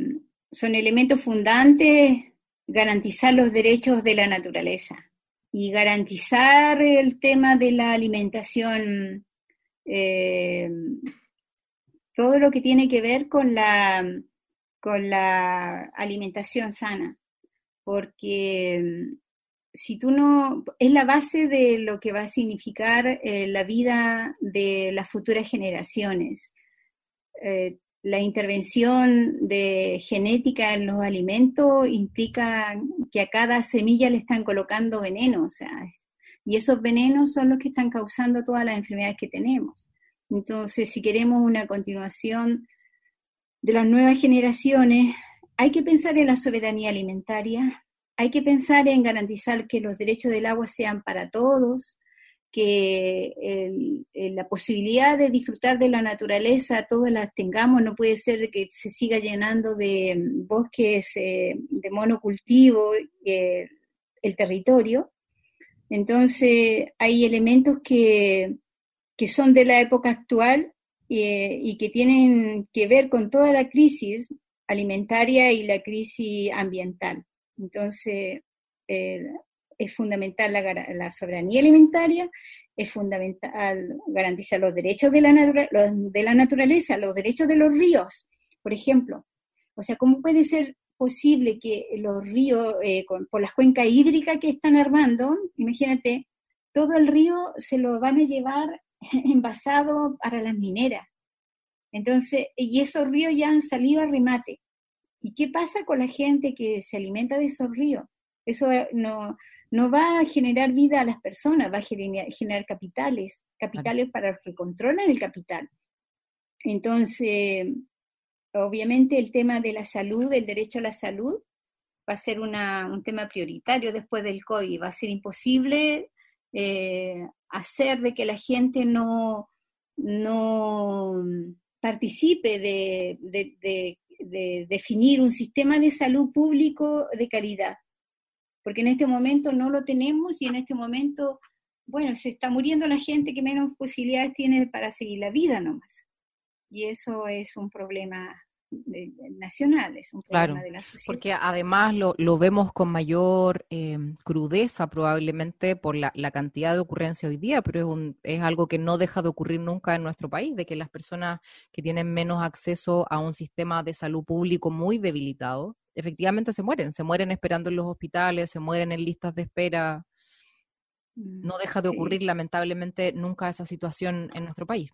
B: son elementos fundantes garantizar los derechos de la naturaleza y garantizar el tema de la alimentación, eh, todo lo que tiene que ver con la, con la alimentación sana, porque si tú no, es la base de lo que va a significar eh, la vida de las futuras generaciones. Eh, la intervención de genética en los alimentos implica que a cada semilla le están colocando veneno, o sea, y esos venenos son los que están causando todas las enfermedades que tenemos. Entonces, si queremos una continuación de las nuevas generaciones, hay que pensar en la soberanía alimentaria, hay que pensar en garantizar que los derechos del agua sean para todos, que la posibilidad de disfrutar de la naturaleza todas las tengamos, no puede ser que se siga llenando de bosques eh, de monocultivo eh, el territorio. Entonces hay elementos que, son de la época actual eh, y que tienen que ver con toda la crisis alimentaria y la crisis ambiental. Entonces, eh, es fundamental la, soberanía alimentaria, es fundamental garantizar los derechos de la, naturaleza, los derechos de los ríos, por ejemplo. O sea, ¿cómo puede ser posible que los ríos, eh, por las cuencas hídricas que están armando, imagínate, todo el río se lo van a llevar envasado para las mineras. Entonces, y esos ríos ya han salido a remate. ¿Y qué pasa con la gente que se alimenta de esos ríos? Eso eh, no, no va a generar vida a las personas, va a generar, capitales, capitales para los que controlan el capital. Entonces, obviamente el tema de la salud, el derecho a la salud, va a ser un tema prioritario después del COVID. Va a ser imposible eh, hacer de que la gente no, no participe de, de definir un sistema de salud público de calidad, porque en este momento no lo tenemos y en este momento, bueno, se está muriendo la gente que menos posibilidades tiene para seguir la vida nomás. Y eso es un problema nacionales, un
A: problema de la sociedad. Porque además lo, vemos con mayor eh, crudeza probablemente por la, cantidad de ocurrencia hoy día, pero es, un, es algo que no deja de ocurrir nunca en nuestro país, de que las personas que tienen menos acceso a un sistema de salud público muy debilitado, efectivamente se mueren, se mueren esperando en los hospitales, se mueren en listas de espera. Mm, no deja de ocurrir lamentablemente nunca esa situación en nuestro país.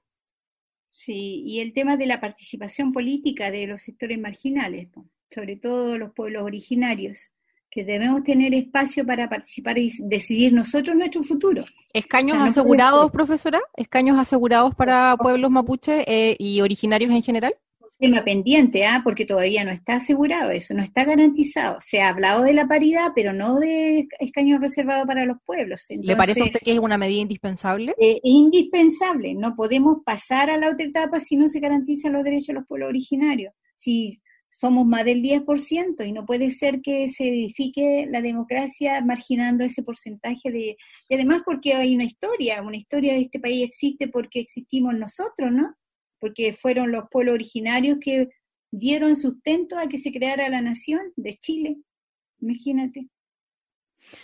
B: Sí, y el tema de la participación política de los sectores marginales, sobre todo los pueblos originarios, que debemos tener espacio para participar y decidir nosotros nuestro futuro.
A: ¿Escaños asegurados, profesora? ¿Escaños asegurados para pueblos mapuche eh, y originarios en general?
B: Tema pendiente, ¿ah? porque todavía no está asegurado, eso no está garantizado. Se ha hablado de la paridad, pero no de escaños reservados para los pueblos.
A: ¿Le parece a usted que es una medida indispensable?
B: Eh, indispensable, no podemos pasar a la otra etapa si no se garantizan los derechos de los pueblos originarios. Si somos más del 10% y no puede ser que se edifique la democracia marginando ese porcentaje de... Y además porque hay una historia, una historia de este país existe porque existimos nosotros, ¿no? Porque fueron los pueblos originarios que dieron sustento a que se creara la nación de Chile. Imagínate.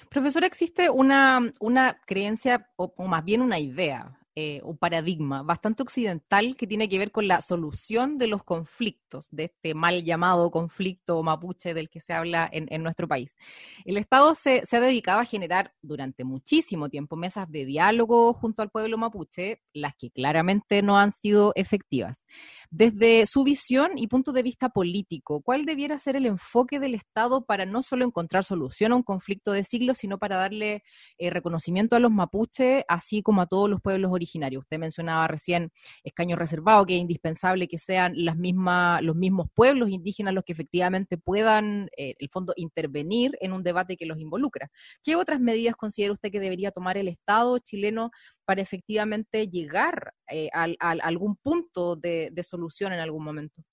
A: Profesora, existe una, una creencia, o, más bien una idea, eh, un paradigma bastante occidental que tiene que ver con la solución de los conflictos, de este mal llamado conflicto mapuche del que se habla en, nuestro país. El Estado se, ha dedicado a generar durante muchísimo tiempo mesas de diálogo junto al pueblo mapuche, las que claramente no han sido efectivas. Desde su visión y punto de vista político, ¿cuál debiera ser el enfoque del Estado para no solo encontrar solución a un conflicto de siglos, sino para darle eh, reconocimiento a los mapuches, así como a todos los pueblos originarios? Usted mencionaba recién escaños reservados, que es indispensable que sean los mismos pueblos indígenas los que efectivamente puedan, eh, el fondo, intervenir en un debate que los involucra. ¿Qué otras medidas considera usted que debería tomar el Estado chileno para efectivamente llegar eh, a, algún punto de, solución en algún momento?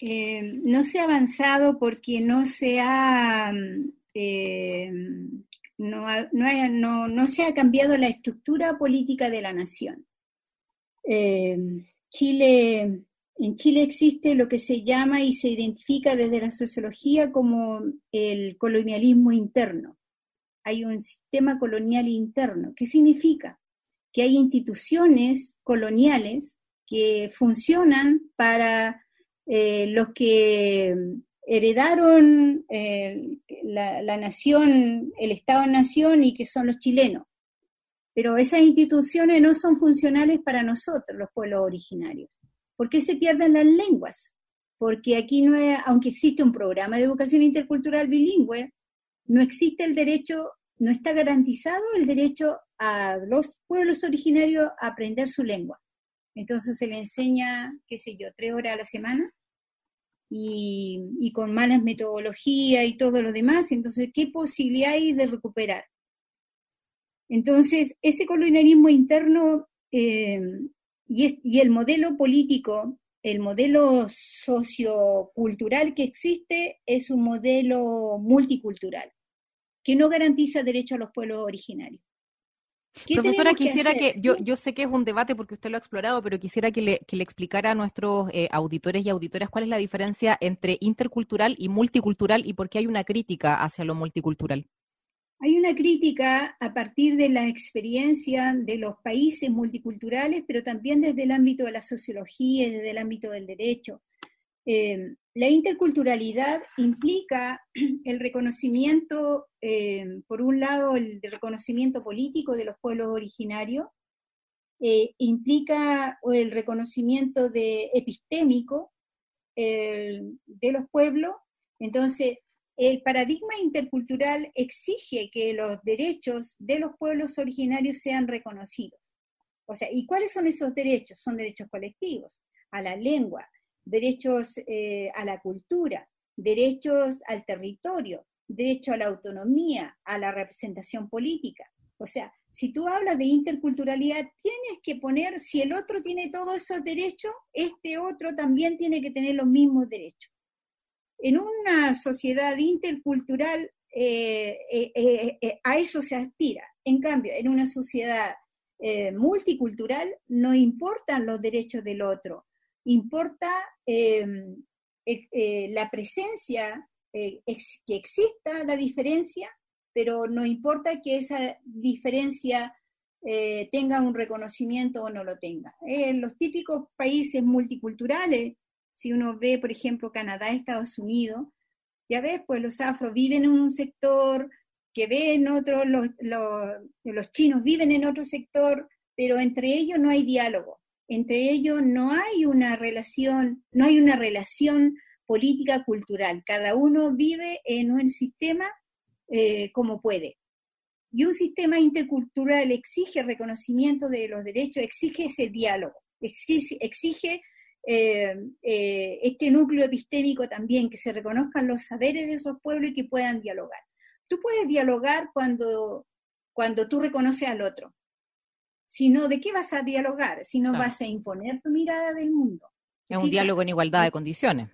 B: Eh, no se ha avanzado porque no se ha no, no, no, se ha cambiado la estructura política de la nación. Eh, Chile, en Chile existe lo que se llama y se identifica desde la sociología como el colonialismo interno. Hay un sistema colonial interno. ¿Qué significa? Que hay instituciones coloniales que funcionan para eh, los que heredaron eh, la, nación, el Estado-nación y que son los chilenos. Pero esas instituciones no son funcionales para nosotros, los pueblos originarios. ¿Por qué se pierden las lenguas? Porque aquí no aunque existe un programa de educación intercultural bilingüe, no existe el derecho, no está garantizado el derecho a los pueblos originarios a aprender su lengua. Entonces se le enseña, qué sé yo, tres horas a la semana y, con malas metodologías y todo lo demás, entonces, ¿qué posibilidad hay de recuperar? Entonces, ese colonialismo interno eh, y, y, el modelo político, el modelo sociocultural que existe es un modelo multicultural, que no garantiza derecho a los pueblos originarios.
A: Profesora, quisiera que, yo, yo sé que es un debate porque usted lo ha explorado, pero quisiera que le, que le explicara a nuestros eh, auditores y auditoras cuál es la diferencia entre intercultural y multicultural y por qué hay una crítica hacia lo multicultural.
B: Hay una crítica a partir de la experiencia de los países multiculturales, pero también desde el ámbito de la sociología y desde el ámbito del derecho. Eh, la interculturalidad implica el reconocimiento, eh, por un lado, el reconocimiento político de los pueblos originarios, eh, implica el reconocimiento de epistémico de los pueblos. Entonces, el paradigma intercultural exige que los derechos de los pueblos originarios sean reconocidos. O sea, ¿y cuáles son esos derechos? Son derechos colectivos, a la lengua, derechos eh, a la cultura, derechos al territorio, derecho a la autonomía, a la representación política. O sea, si tú hablas de interculturalidad, tienes que poner, si el otro tiene todos esos derechos, este otro también tiene que tener los mismos derechos. En una sociedad intercultural, eh, eh, a eso se aspira. En cambio, en una sociedad multicultural, no importan los derechos del otro, importa em, eh, la presencia, eh, que exista la diferencia, pero no importa que esa diferencia eh, tenga un reconocimiento o no lo tenga. En los típicos países multiculturales, si uno ve, por ejemplo, Canadá, Estados Unidos, ya ves, pues los afros viven en un sector, que ven otros, los, los chinos viven en otro sector, pero entre ellos no hay diálogo entre ellos no hay una relación, no hay una relación política cultural. Cada uno vive en un sistema eh, como puede. Y un sistema intercultural exige reconocimiento de los derechos, exige ese diálogo, exige, eh, eh, este núcleo epistémico también, que se reconozcan los saberes de esos pueblos y que puedan dialogar. Tú puedes dialogar cuando, cuando tú reconoces al otro, sino de qué vas a dialogar, si no vas a imponer tu mirada del mundo.
A: Es un diálogo en igualdad de condiciones.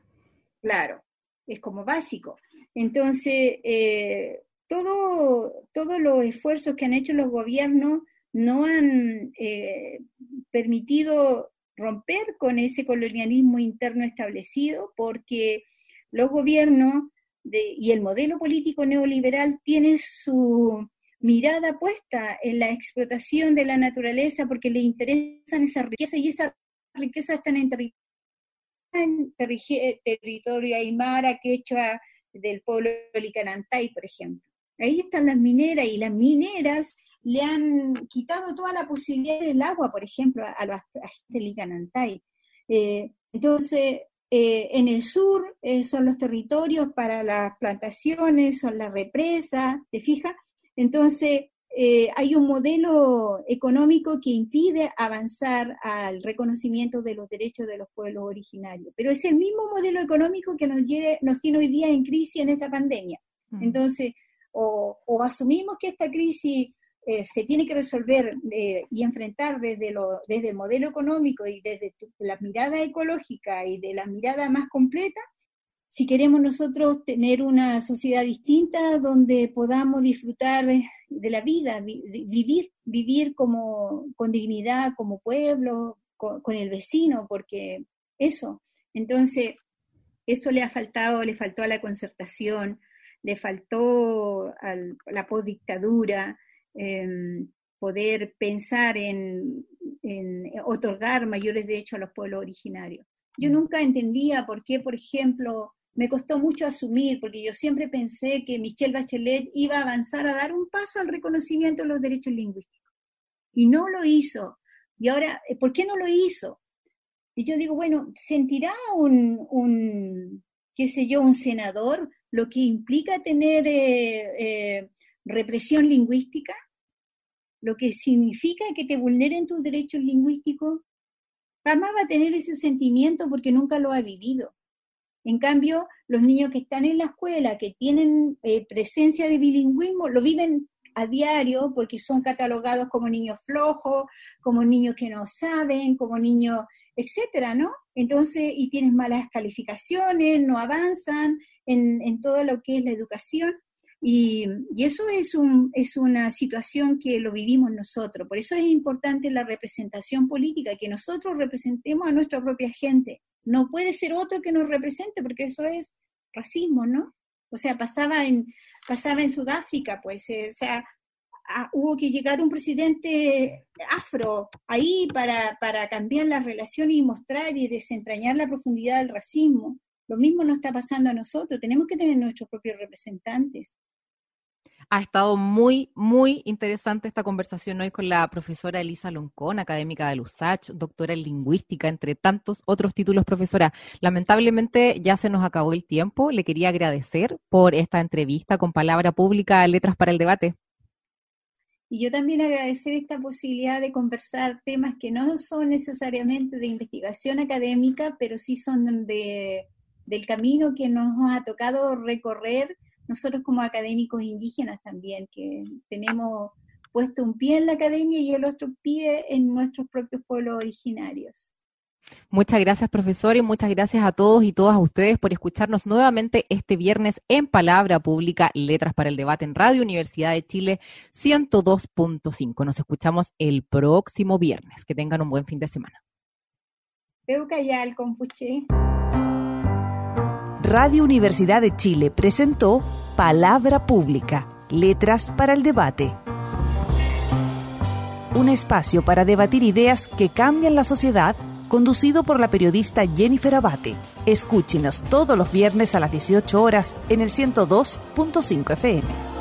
B: claro, es como básico. Entonces, eh, todo, todos los esfuerzos que han hecho los gobiernos no han eh, permitido romper con ese colonialismo interno establecido porque los gobiernos y el modelo político neoliberal tienen su mirada puesta en la explotación de la naturaleza porque le interesan esa riqueza y esa riqueza están en, en territorio aymara, quechua, del pueblo Licanantay, por ejemplo. Ahí están las mineras y las mineras le han quitado toda la posibilidad del agua, por ejemplo, a, la gente Licanantay. Eh, entonces, eh, en el sur eh, son los territorios para las plantaciones, son las represas, ¿te fijas? Entonces, hay un modelo económico que impide avanzar al reconocimiento de los derechos de los pueblos originarios. Pero es el mismo modelo económico que nos, nos tiene hoy día en crisis en esta pandemia. Mm. Entonces, o, asumimos que esta crisis eh, se tiene que resolver eh, y enfrentar desde, lo, desde el modelo económico y desde la mirada ecológica y de la mirada más completa, si queremos nosotros tener una sociedad distinta donde podamos disfrutar de la vida, vivir, vivir como, con dignidad como pueblo, con, con el vecino, porque eso. Entonces, eso le ha faltado, le faltó a la concertación, le faltó a la postdictadura em, poder pensar en, otorgar mayores derechos a los pueblos originarios. Yo mm. nunca entendía por qué, por ejemplo, me costó mucho asumir, porque yo siempre pensé que Michelle Bachelet iba a avanzar a dar un paso al reconocimiento de los derechos lingüísticos. Y no lo hizo. Y ahora, ¿por qué no lo hizo? Y yo digo, bueno, ¿sentirá un, un qué sé yo, un senador lo que implica tener eh, eh, represión lingüística, lo que significa que te vulneren tus derechos lingüísticos, jamás va a tener ese sentimiento porque nunca lo ha vivido. En cambio, los niños que están en la escuela, que tienen eh, presencia de bilingüismo, lo viven a diario porque son catalogados como niños flojos, como niños que no saben, como niños, etcétera, ¿no? Entonces, y tienes malas calificaciones, no avanzan, en, todo lo que es la educación. Y, eso es, un, es una situación que lo vivimos nosotros. Por eso es importante la representación política, que nosotros representemos a nuestra propia gente. No puede ser otro que nos represente, porque eso es racismo, ¿no? O sea, pasaba en, pasaba en Sudáfrica, pues, eh, o sea, hubo que llegar un presidente afro ahí para, para cambiar las relaciones y mostrar y desentrañar la profundidad del racismo. Lo mismo nos está pasando a nosotros, tenemos que tener nuestros propios representantes.
A: Ha estado muy, muy interesante esta conversación hoy con la profesora Elisa Loncón, académica de USACH, doctora en lingüística, entre tantos otros títulos, profesora. Lamentablemente ya se nos acabó el tiempo. Le quería agradecer por esta entrevista con Palabra Pública, Letras para el Debate.
B: Y yo también agradecer esta posibilidad de conversar temas que no son necesariamente de investigación académica, pero sí son de del camino que nos ha tocado recorrer nosotros como académicos indígenas también, que tenemos puesto un pie en la academia y el otro pie en nuestros propios pueblos originarios.
A: Muchas gracias, profesor, y muchas gracias a todos y todas ustedes por escucharnos nuevamente este viernes en Palabra Pública, Letras para el Debate en Radio Universidad de Chile 102.5. Nos escuchamos el próximo viernes. Que tengan un buen fin de semana.
C: Radio Universidad de Chile presentó Palabra Pública, Letras para el Debate. Un espacio para debatir ideas que cambian la sociedad, conducido por la periodista Jennifer Abate. Escúchenos todos los viernes a las 18 horas en el 102.5 FM.